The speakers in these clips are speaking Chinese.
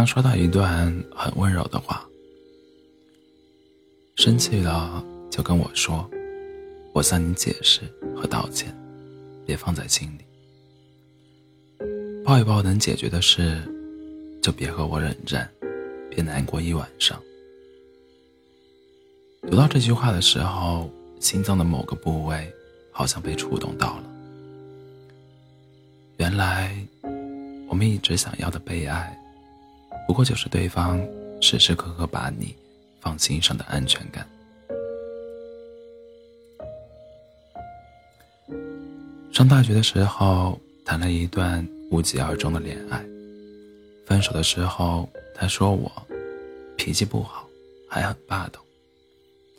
刚刷到一段很温柔的话，生气了就跟我说，我向你解释和道歉，别放在心里。抱一抱能解决的事，就别和我冷战，别难过一晚上。读到这句话的时候，心脏的某个部位好像被触动到了。原来，我们一直想要的被爱。不过就是对方时时刻刻把你放心上的安全感。上大学的时候谈了一段无疾而终的恋爱，分手的时候他说我脾气不好，还很霸道，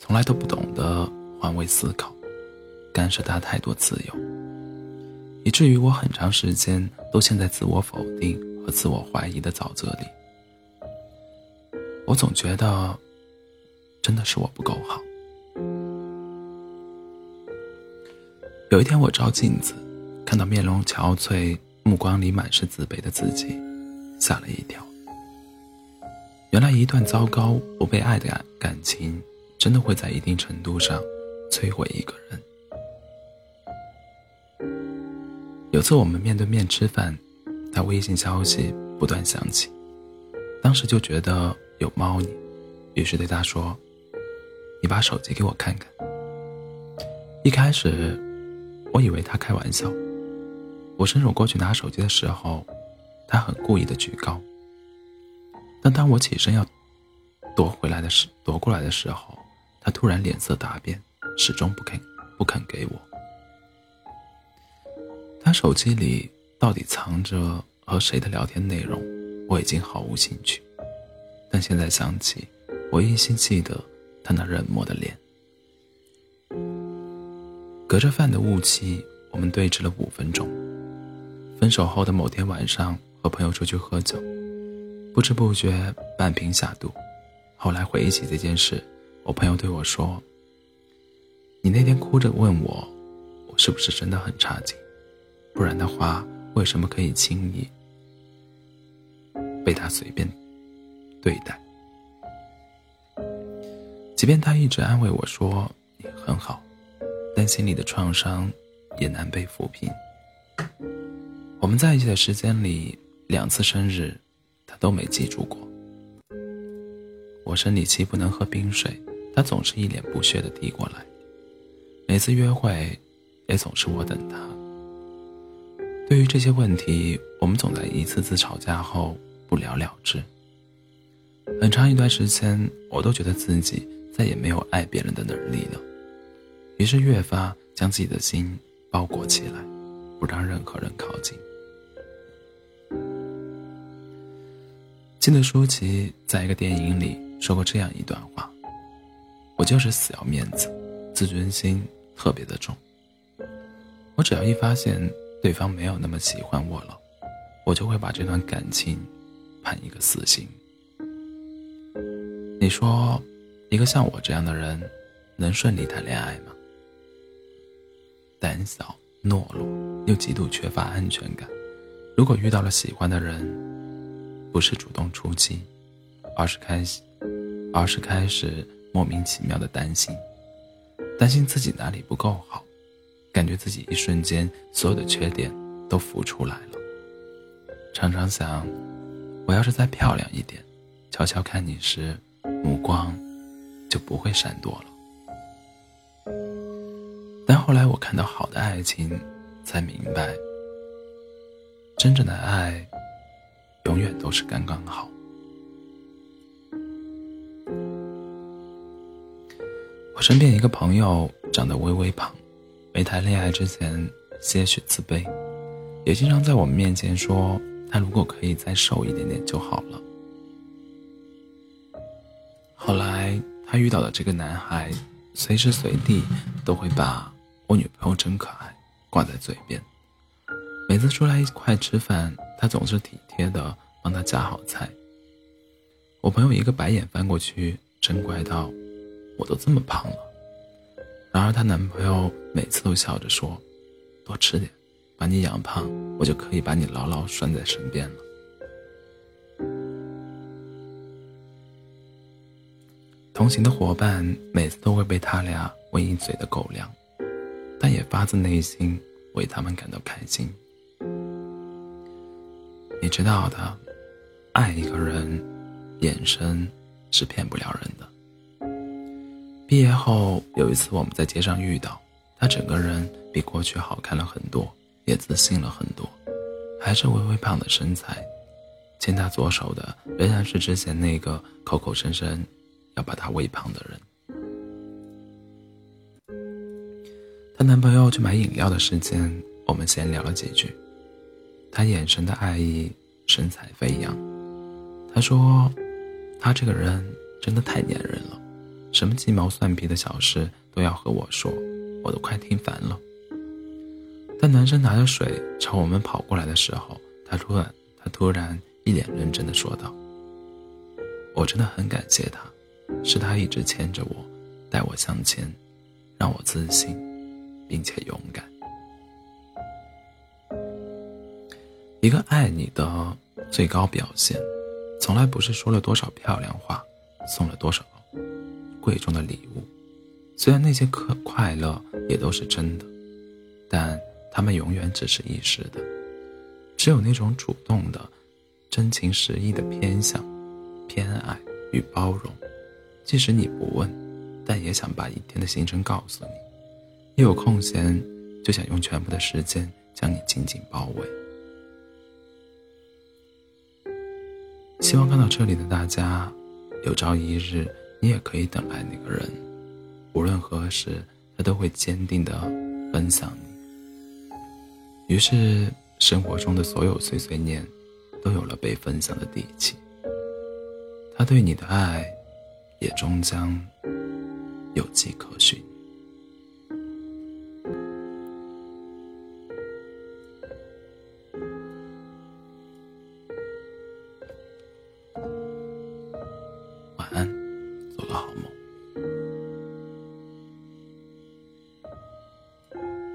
从来都不懂得换位思考，干涉他太多自由，以至于我很长时间都陷在自我否定和自我怀疑的沼泽里。我总觉得，真的是我不够好。有一天，我照镜子，看到面容憔悴、目光里满是自卑的自己，吓了一跳。原来，一段糟糕、不被爱的感感情，真的会在一定程度上摧毁一个人。有次我们面对面吃饭，他微信消息不断响起，当时就觉得。有猫腻，于是对他说：“你把手机给我看看。”一开始，我以为他开玩笑。我伸手过去拿手机的时候，他很故意的举高。但当我起身要夺回来的时夺过来的时候，他突然脸色大变，始终不肯不肯给我。他手机里到底藏着和谁的聊天内容，我已经毫无兴趣。但现在想起，我依稀记得他那冷漠的脸。隔着饭的雾气，我们对峙了五分钟。分手后的某天晚上，和朋友出去喝酒，不知不觉半瓶下肚。后来回忆起这件事，我朋友对我说：“你那天哭着问我，我是不是真的很差劲？不然的话，为什么可以轻易被他随便？”对待，即便他一直安慰我说你很好，但心里的创伤也难被抚平。我们在一起的时间里，两次生日他都没记住过。我生理期不能喝冰水，他总是一脸不屑的递过来。每次约会，也总是我等他。对于这些问题，我们总在一次次吵架后不了了之。很长一段时间，我都觉得自己再也没有爱别人的能力了，于是越发将自己的心包裹起来，不让任何人靠近。记得舒淇在一个电影里说过这样一段话：“我就是死要面子，自尊心特别的重。我只要一发现对方没有那么喜欢我了，我就会把这段感情判一个死刑。”你说，一个像我这样的人，能顺利谈恋爱吗？胆小、懦弱又极度缺乏安全感。如果遇到了喜欢的人，不是主动出击，而是开始，而是开始莫名其妙的担心，担心自己哪里不够好，感觉自己一瞬间所有的缺点都浮出来了。常常想，我要是再漂亮一点，悄悄看你时。目光就不会闪躲了。但后来我看到好的爱情，才明白，真正的爱永远都是刚刚好。我身边一个朋友长得微微胖，没谈恋爱之前些许自卑，也经常在我们面前说，他如果可以再瘦一点点就好了。后来他遇到的这个男孩，随时随地都会把我女朋友真可爱挂在嘴边。每次出来一块吃饭，他总是体贴的帮他夹好菜。我朋友一个白眼翻过去，嗔怪道：“我都这么胖了。”然而她男朋友每次都笑着说：“多吃点，把你养胖，我就可以把你牢牢拴在身边了。”同行的伙伴每次都会被他俩喂一嘴的狗粮，但也发自内心为他们感到开心。你知道的，爱一个人，眼神是骗不了人的。毕业后有一次我们在街上遇到，他整个人比过去好看了很多，也自信了很多，还是微微胖的身材。牵他左手的仍然是之前那个口口声声要把她喂胖的人。她男朋友去买饮料的时间，我们闲聊了几句。他眼神的爱意，神采飞扬。他说：“他这个人真的太粘人了，什么鸡毛蒜皮的小事都要和我说，我都快听烦了。”当男生拿着水朝我们跑过来的时候，他突然，他突然。一脸认真的说道：“我真的很感谢他，是他一直牵着我，带我向前，让我自信，并且勇敢。一个爱你的最高表现，从来不是说了多少漂亮话，送了多少贵重的礼物。虽然那些可快乐也都是真的，但他们永远只是一时的。只有那种主动的。”真情实意的偏向、偏爱与包容，即使你不问，但也想把一天的行程告诉你。一有空闲，就想用全部的时间将你紧紧包围。希望看到这里的大家，有朝一日你也可以等来那个人，无论何时，他都会坚定的分享你。于是，生活中的所有碎碎念。都有了被分享的底气，他对你的爱，也终将有迹可循。